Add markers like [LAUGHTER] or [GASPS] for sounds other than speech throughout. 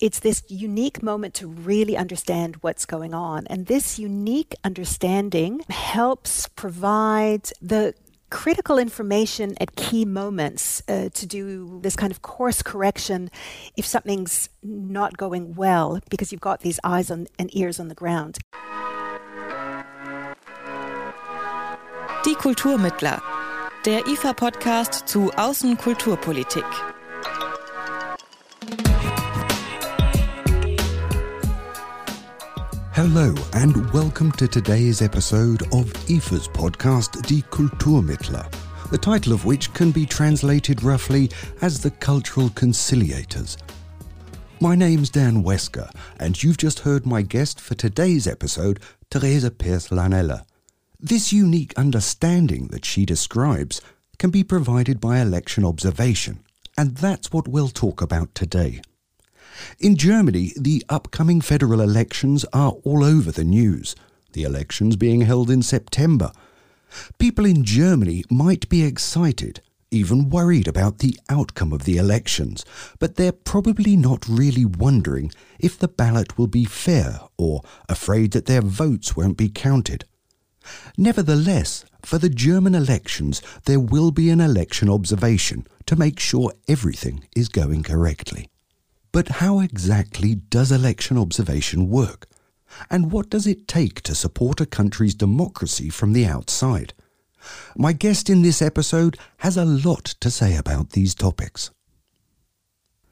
it's this unique moment to really understand what's going on. And this unique understanding helps provide the critical information at key moments uh, to do this kind of course correction if something's not going well because you've got these eyes on, and ears on the ground. Die Kulturmittler, der IFA-Podcast zu Außenkulturpolitik. Hello, and welcome to today's episode of IFA's podcast Die Kulturmittler, the title of which can be translated roughly as the Cultural Conciliators. My name's Dan Wesker, and you've just heard my guest for today's episode, Teresa Pearce Laanela. This unique understanding that she describes can be provided by election observation, and that's what we'll talk about today. In Germany, the upcoming federal elections are all over the news, the elections being held in September. People in Germany might be excited, even worried about the outcome of the elections, but they're probably not really wondering if the ballot will be fair or afraid that their votes won't be counted. Nevertheless, for the German elections, there will be an election observation to make sure everything is going correctly. But how exactly does election observation work? And what does it take to support a country's democracy from the outside? My guest in this episode has a lot to say about these topics.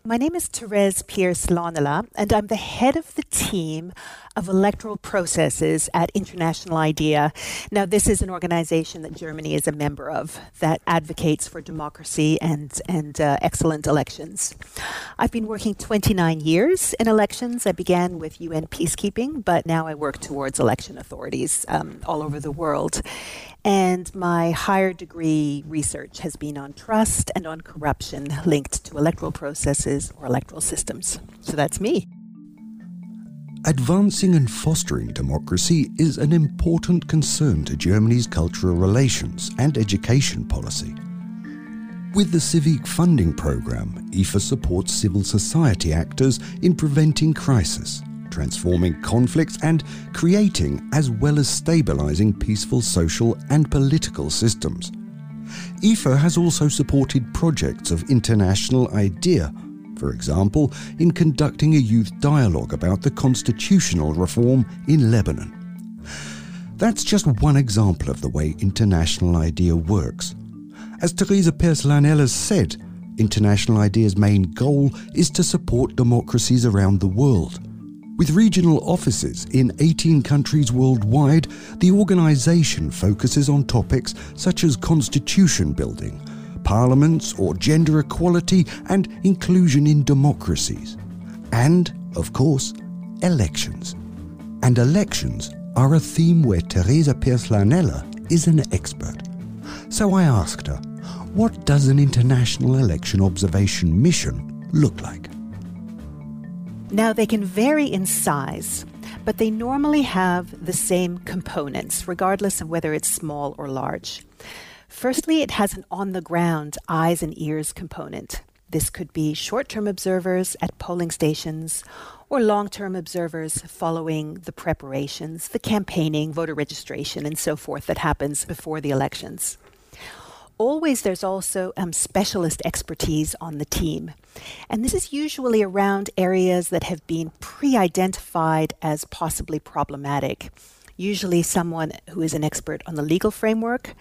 My name is Therese Pearce Laanela, and I'm the head of the team of electoral processes at International IDEA. Now, this is an organization that Germany is a member of that advocates for democracy and, and uh, excellent elections. I've been working 29 years in elections. I began with UN peacekeeping, but now I work towards election authorities um, all over the world. And my higher degree research has been on trust and on corruption linked to electoral processes or electoral systems. So that's me. Advancing and fostering democracy is an important concern to Germany's cultural relations and education policy. With the Civic Funding Programme, IFA supports civil society actors in preventing crisis transforming conflicts and creating as well as stabilizing peaceful social and political systems. IFA has also supported projects of International IDEA, for example, in conducting a youth dialogue about the constitutional reform in Lebanon. That's just one example of the way International IDEA works. As Teresa Pearce Laanela said, International IDEA's main goal is to support democracies around the world. With regional offices in 18 countries worldwide, the organisation focuses on topics such as constitution building, parliaments or gender equality and inclusion in democracies. And, of course, elections. And elections are a theme where Teresa Pearce Laanela is an expert. So I asked her, what does an international election observation mission look like? Now, they can vary in size, but they normally have the same components, regardless of whether it's small or large. Firstly, it has an on the ground eyes and ears component. This could be short term observers at polling stations or long term observers following the preparations, the campaigning, voter registration, and so forth that happens before the elections always there's also um, specialist expertise on the team. And this is usually around areas that have been pre identified as possibly problematic. Usually, someone who is an expert on the legal framework,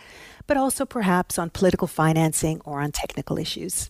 but also perhaps on political financing or on technical issues.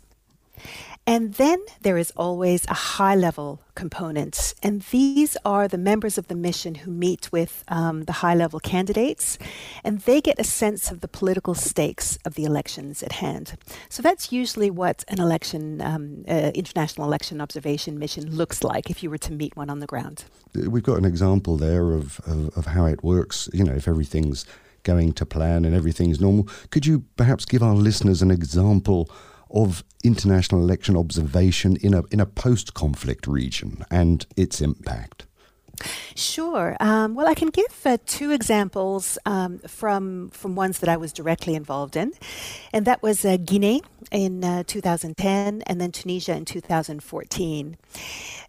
And then there is always a high level component. And these are the members of the mission who meet with um, the high level candidates, and they get a sense of the political stakes of the elections at hand. So that's usually what an election, um, uh, international election observation mission looks like if you were to meet one on the ground. We've got an example there of, of, of how it works, you know, if everything's going to plan and everything's normal. Could you perhaps give our listeners an example? Of international election observation in a in a post-conflict region and its impact. Sure. Um, well, I can give uh, two examples um, from from ones that I was directly involved in, and that was uh, Guinea in uh, 2010, and then Tunisia in 2014.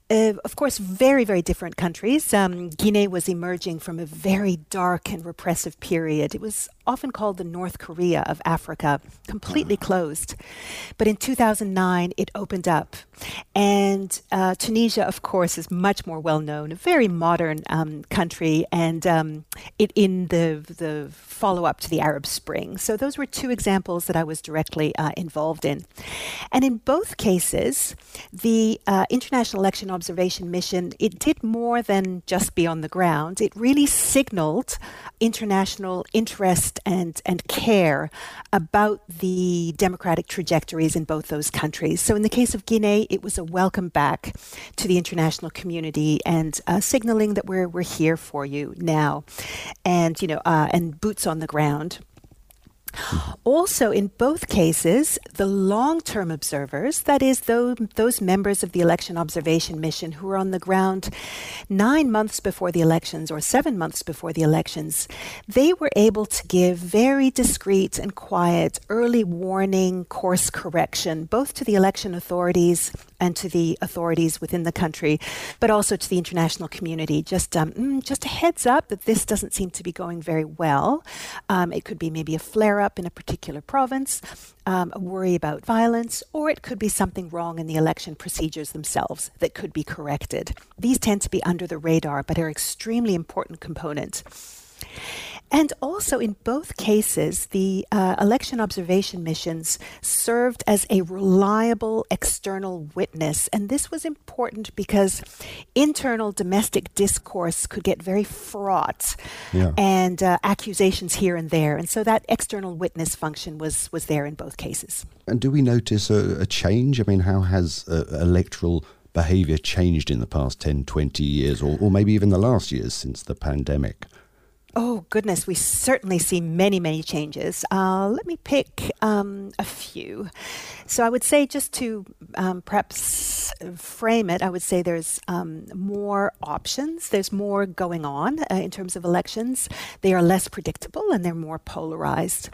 Uh, of course, very, very different countries. Um, Guinea was emerging from a very dark and repressive period. It was often called the North Korea of Africa, completely closed. But in 2009, it opened up. And uh, Tunisia, of course, is much more well known, a very modern um, country, and um, it, in the, the follow up to the Arab Spring. So, those were two examples that I was directly uh, involved in. And in both cases, the uh, International Election Observation Mission, it did more than just be on the ground. It really signaled international interest and, and care about the democratic trajectories in both those countries. So, in the case of Guinea, it was a welcome back to the international community and uh, signaling that we're, we're here for you now and, you know, uh, and boots on the ground. [GASPS] Also, in both cases, the long term observers, that is, those, those members of the election observation mission who were on the ground nine months before the elections or seven months before the elections, they were able to give very discreet and quiet early warning course correction, both to the election authorities and to the authorities within the country, but also to the international community. Just, um, mm, just a heads up that this doesn't seem to be going very well. Um, it could be maybe a flare up in a particular province, um, a worry about violence, or it could be something wrong in the election procedures themselves that could be corrected. These tend to be under the radar, but are extremely important components. And also, in both cases, the uh, election observation missions served as a reliable external witness. And this was important because internal domestic discourse could get very fraught yeah. and uh, accusations here and there. And so that external witness function was, was there in both cases. And do we notice a, a change? I mean, how has uh, electoral behavior changed in the past 10, 20 years, or, or maybe even the last years since the pandemic? Oh, goodness, we certainly see many, many changes. Uh, let me pick um, a few. So, I would say, just to um, perhaps frame it, I would say there's um, more options, there's more going on uh, in terms of elections. They are less predictable and they're more polarized.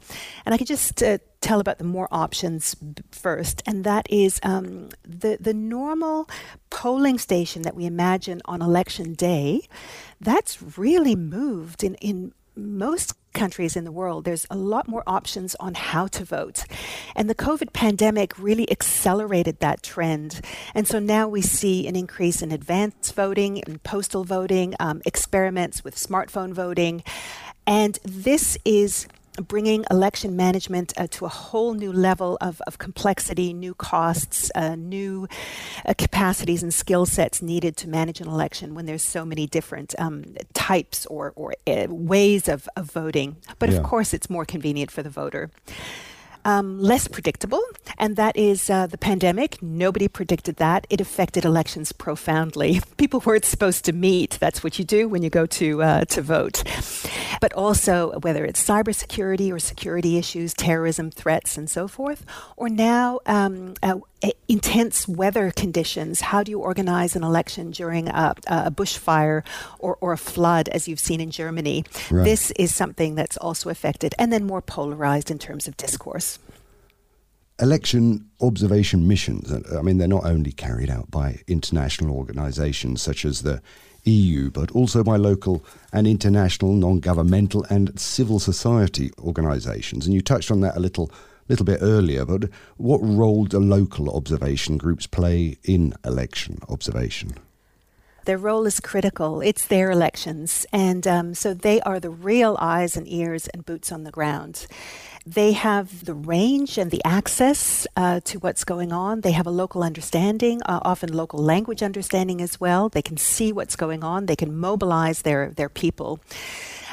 And I could just uh, tell about the more options first, and that is um, the the normal polling station that we imagine on election day. That's really moved in in most countries in the world, there's a lot more options on how to vote. And the COVID pandemic really accelerated that trend. And so now we see an increase in advance voting and postal voting, um, experiments with smartphone voting. And this is bringing election management uh, to a whole new level of, of complexity, new costs, uh, new uh, capacities and skill sets needed to manage an election when there's so many different um, types or, or uh, ways of, of voting. But yeah. of course, it's more convenient for the voter um, less predictable, and that is uh, the pandemic. Nobody predicted that. It affected elections profoundly. [LAUGHS] People weren't supposed to meet. That's what you do when you go to uh, to vote. But also, whether it's cybersecurity or security issues, terrorism threats, and so forth, or now um, uh, intense weather conditions. How do you organize an election during a, a bushfire or, or, a flood, as you've seen in Germany? Right. This is something that's also affected, and then more polarized in terms of discourse. Election observation missions, I mean, they're not only carried out by international organizations such as the EU, but also by local and international non governmental and civil society organizations. And you touched on that a little little bit earlier, but what role do local observation groups play in election observation? Their role is critical. It's their elections. And um, so they are the real eyes and ears and boots on the ground. They have the range and the access uh, to what's going on. They have a local understanding, uh, often local language understanding as well. They can see what's going on. They can mobilize their, their people.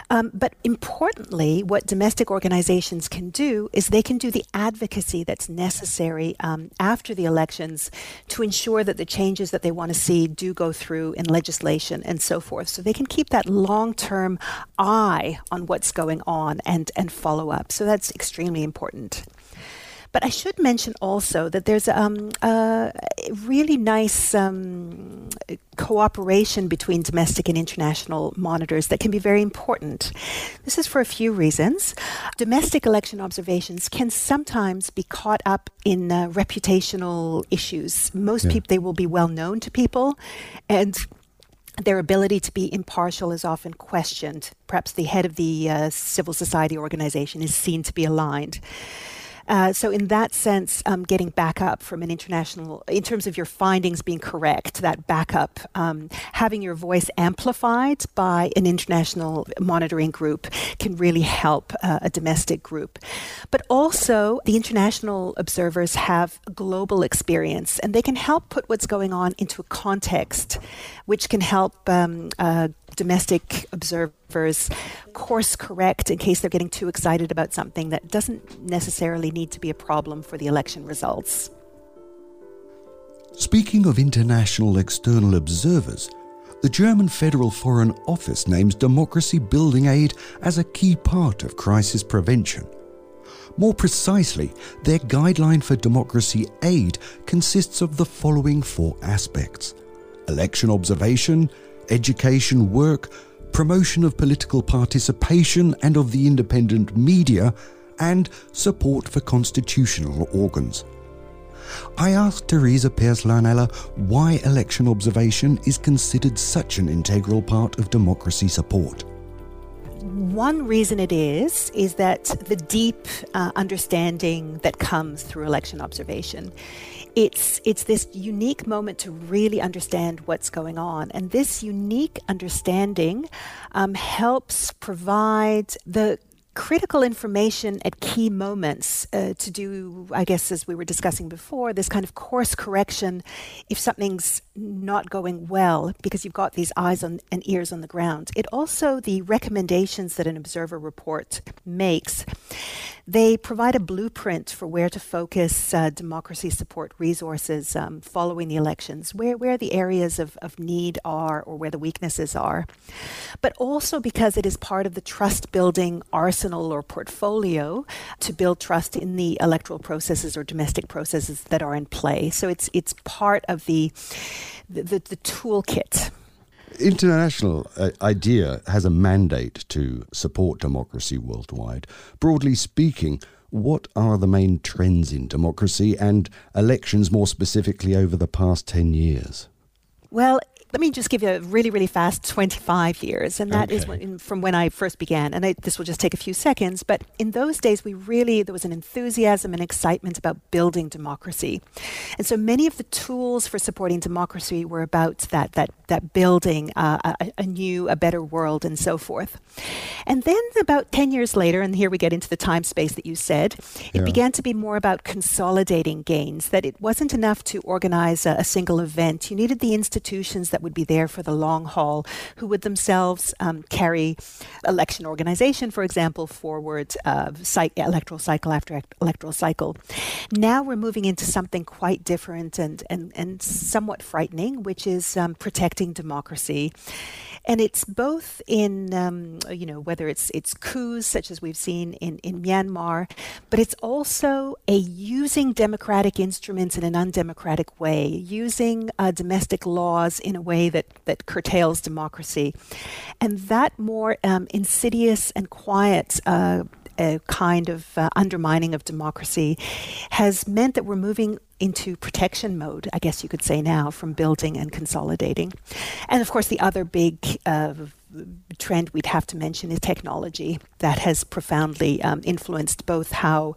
Um, but importantly, what domestic organizations can do is they can do the advocacy that's necessary um, after the elections to ensure that the changes that they want to see do go through in legislation and so forth. So they can keep that long term eye on what's going on and, and follow up. So that's extremely important. But I should mention also that there's um, a really nice um, cooperation between domestic and international monitors that can be very important. This is for a few reasons. Domestic election observations can sometimes be caught up in uh, reputational issues. Most yeah. people, they will be well known to people, and their ability to be impartial is often questioned. Perhaps the head of the uh, civil society organization is seen to be aligned. Uh, so, in that sense, um, getting backup from an international, in terms of your findings being correct, that backup, um, having your voice amplified by an international monitoring group can really help uh, a domestic group. But also, the international observers have global experience and they can help put what's going on into a context, which can help um, uh, domestic observers course correct in case they're getting too excited about something that doesn't necessarily need to be a problem for the election results. Speaking of international external observers, the German Federal Foreign Office names democracy building aid as a key part of crisis prevention. More precisely, their guideline for democracy aid consists of the following four aspects election observation, education work, promotion of political participation and of the independent media, and support for constitutional organs. I asked Teresa Pearce Laanela why election observation is considered such an integral part of democracy support. One reason it is, is that the deep uh, understanding that comes through election observation it's it's this unique moment to really understand what's going on, and this unique understanding um, helps provide the critical information at key moments uh, to do, I guess, as we were discussing before, this kind of course correction if something's not going well because you've got these eyes on, and ears on the ground. It also, the recommendations that an observer report makes, they provide a blueprint for where to focus uh, democracy support resources um, following the elections, where, where the areas of, of need are or where the weaknesses are. But also because it is part of the trust building arsenal or portfolio to build trust in the electoral processes or domestic processes that are in play. So it's it's part of the the, the, the toolkit. International uh, IDEA has a mandate to support democracy worldwide. Broadly speaking, what are the main trends in democracy and elections more specifically over the past 10 years? Well, let me just give you a really, really fast 25 years. And that okay. is when, from when I first began. And I, this will just take a few seconds. But in those days, we really, there was an enthusiasm and excitement about building democracy. And so many of the tools for supporting democracy were about that, that, that building uh, a, a new, a better world, and so forth. And then about 10 years later, and here we get into the time space that you said, it yeah. began to be more about consolidating gains, that it wasn't enough to organize a, a single event. You needed the institutions that that would be there for the long haul, who would themselves um, carry election organization, for example, forward uh, electoral cycle after electoral cycle. Now we're moving into something quite different and, and, and somewhat frightening, which is um, protecting democracy and it's both in um, you know whether it's it's coups such as we've seen in in Myanmar, but it's also a using democratic instruments in an undemocratic way, using uh, domestic laws in a way that that curtails democracy, and that more um, insidious and quiet. Uh, a kind of uh, undermining of democracy has meant that we're moving into protection mode, I guess you could say now, from building and consolidating. And of course, the other big uh, trend we'd have to mention is technology that has profoundly um, influenced both how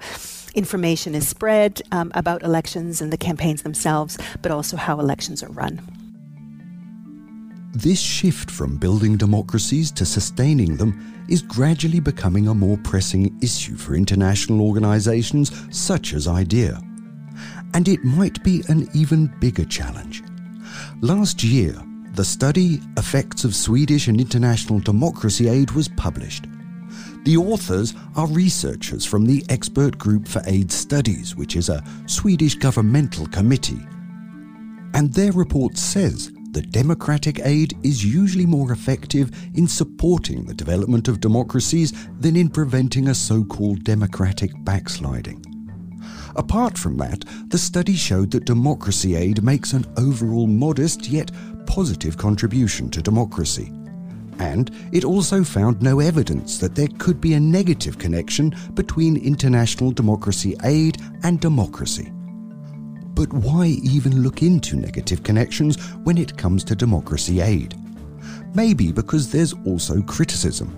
information is spread um, about elections and the campaigns themselves, but also how elections are run. This shift from building democracies to sustaining them is gradually becoming a more pressing issue for international organizations such as IDEA. And it might be an even bigger challenge. Last year, the study Effects of Swedish and International Democracy Aid was published. The authors are researchers from the Expert Group for Aid Studies, which is a Swedish governmental committee. And their report says that democratic aid is usually more effective in supporting the development of democracies than in preventing a so called democratic backsliding. Apart from that, the study showed that democracy aid makes an overall modest yet positive contribution to democracy. And it also found no evidence that there could be a negative connection between international democracy aid and democracy. But why even look into negative connections when it comes to democracy aid? Maybe because there's also criticism.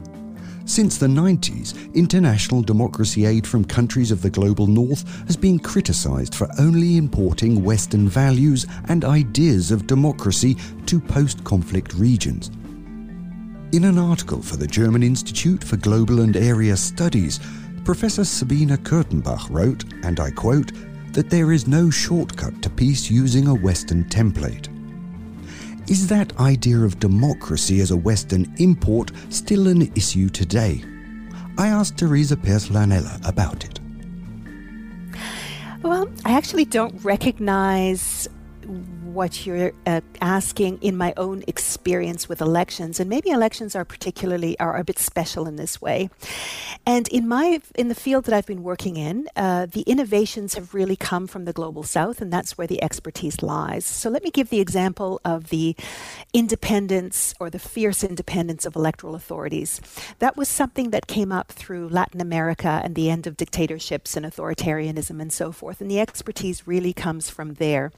Since the 90s, international democracy aid from countries of the global north has been criticized for only importing Western values and ideas of democracy to post conflict regions. In an article for the German Institute for Global and Area Studies, Professor Sabine Kurtenbach wrote, and I quote, that there is no shortcut to peace using a Western template. Is that idea of democracy as a Western import still an issue today? I asked Teresa Pearce-Laanela about it. Well, I actually don't recognize what you're uh, asking in my own experience with elections, and maybe elections are particularly are a bit special in this way. And in my in the field that I've been working in, uh, the innovations have really come from the global south, and that's where the expertise lies. So let me give the example of the independence or the fierce independence of electoral authorities. That was something that came up through Latin America and the end of dictatorships and authoritarianism and so forth, and the expertise really comes from there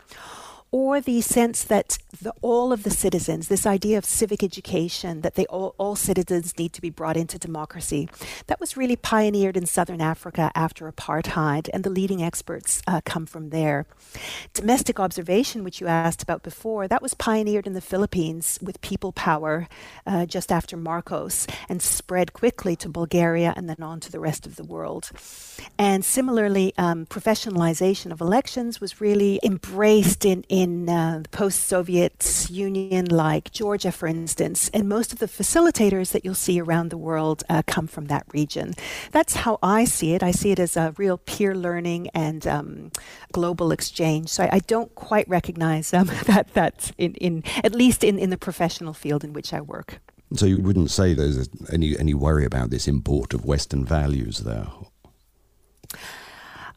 or the sense that the, all of the citizens, this idea of civic education, that they all, all citizens need to be brought into democracy, that was really pioneered in southern Africa after apartheid, and the leading experts uh, come from there. Domestic observation, which you asked about before, that was pioneered in the Philippines with people power uh, just after Marcos and spread quickly to Bulgaria and then on to the rest of the world. And similarly, um, professionalization of elections was really embraced in in uh, the post Soviet Union, like Georgia, for instance. And most of the facilitators that you'll see around the world uh, come from that region. That's how I see it. I see it as a real peer learning and um, global exchange. So I, I don't quite recognize um, [LAUGHS] that, that in, in, at least in, in the professional field in which I work. So you wouldn't say there's any, any worry about this import of Western values there?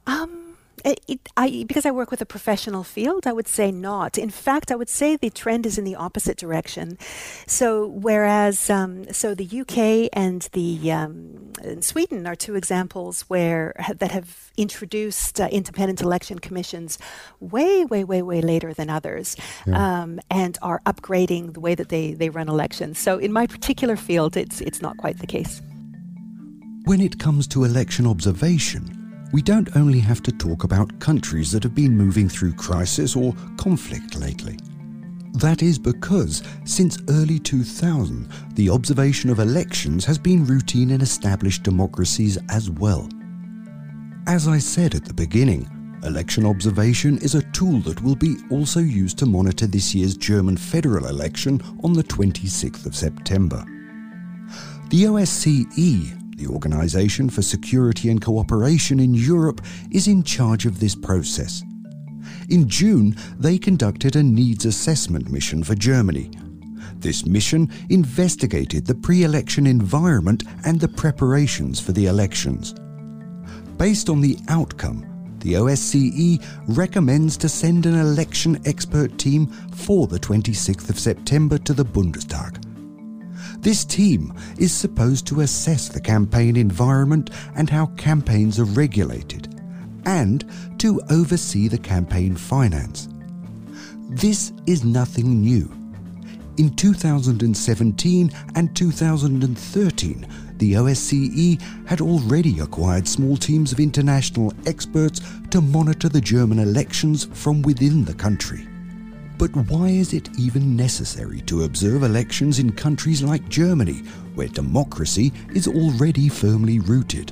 Um, it, I, because I work with a professional field, I would say not. In fact, I would say the trend is in the opposite direction. So, whereas, um, so the UK and the um, and Sweden are two examples where that have introduced uh, independent election commissions way, way, way, way later than others, yeah. um, and are upgrading the way that they, they run elections. So, in my particular field, it's it's not quite the case. When it comes to election observation we don't only have to talk about countries that have been moving through crisis or conflict lately. That is because since early 2000, the observation of elections has been routine in established democracies as well. As I said at the beginning, election observation is a tool that will be also used to monitor this year's German federal election on the 26th of September. The OSCE the Organization for Security and Cooperation in Europe is in charge of this process. In June, they conducted a needs assessment mission for Germany. This mission investigated the pre election environment and the preparations for the elections. Based on the outcome, the OSCE recommends to send an election expert team for the 26th of September to the Bundestag. This team is supposed to assess the campaign environment and how campaigns are regulated, and to oversee the campaign finance. This is nothing new. In 2017 and 2013, the OSCE had already acquired small teams of international experts to monitor the German elections from within the country. But why is it even necessary to observe elections in countries like Germany, where democracy is already firmly rooted?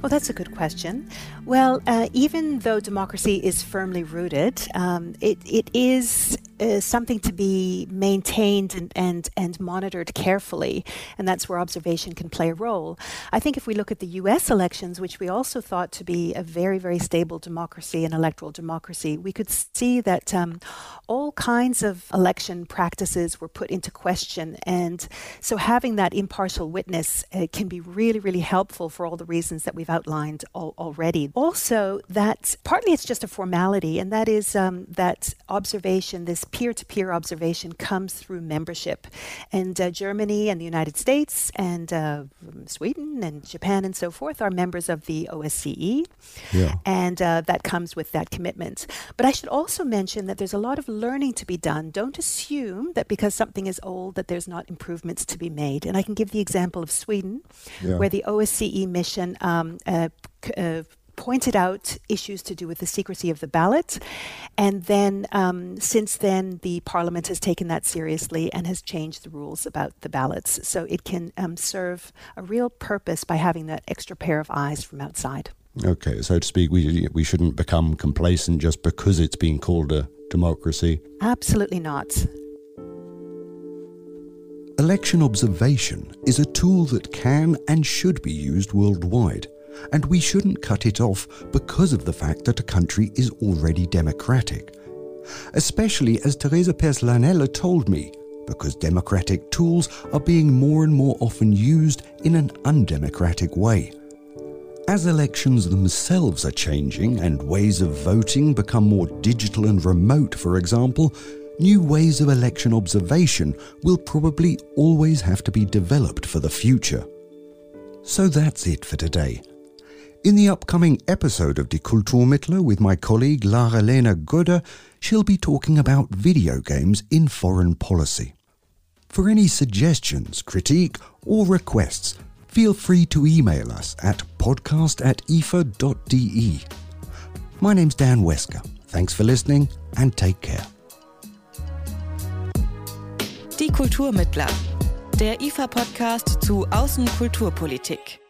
Well, that's a good question. Well, uh, even though democracy is firmly rooted, um, it, it is uh, something to be maintained and, and, and monitored carefully, and that's where observation can play a role. I think if we look at the US elections, which we also thought to be a very, very stable democracy and electoral democracy, we could see that um, all kinds of election practices were put into question. And so having that impartial witness uh, can be really, really helpful for all the reasons that we've outlined al- already. Also, that partly it's just a formality, and that is um, that observation, this peer to peer observation, comes through membership. And uh, Germany and the United States and uh, Sweden and Japan and so forth are members of the OSCE. Yeah. And uh, that comes with that commitment. But I should also mention that there's a lot of learning to be done. Don't assume that because something is old that there's not improvements to be made. And I can give the example of Sweden, yeah. where the OSCE mission um, uh, uh, pointed out issues to do with the secrecy of the ballot. And then, um, since then, the parliament has taken that seriously and has changed the rules about the ballots. So it can um, serve a real purpose by having that extra pair of eyes from outside. Okay, so to speak, we, we shouldn't become complacent just because it's being called a democracy. Absolutely not. Election observation is a tool that can and should be used worldwide and we shouldn't cut it off because of the fact that a country is already democratic. Especially as Teresa Pers told me, because democratic tools are being more and more often used in an undemocratic way. As elections themselves are changing and ways of voting become more digital and remote, for example, new ways of election observation will probably always have to be developed for the future. So that's it for today. In the upcoming episode of Die Kulturmittler with my colleague Lara-Lena Godde, she'll be talking about video games in foreign policy. For any suggestions, critique, or requests, feel free to email us at podcast at ifa.de. My name's Dan Wesker. Thanks for listening and take care. Die Kulturmittler, der IFA-Podcast zu Außenkulturpolitik.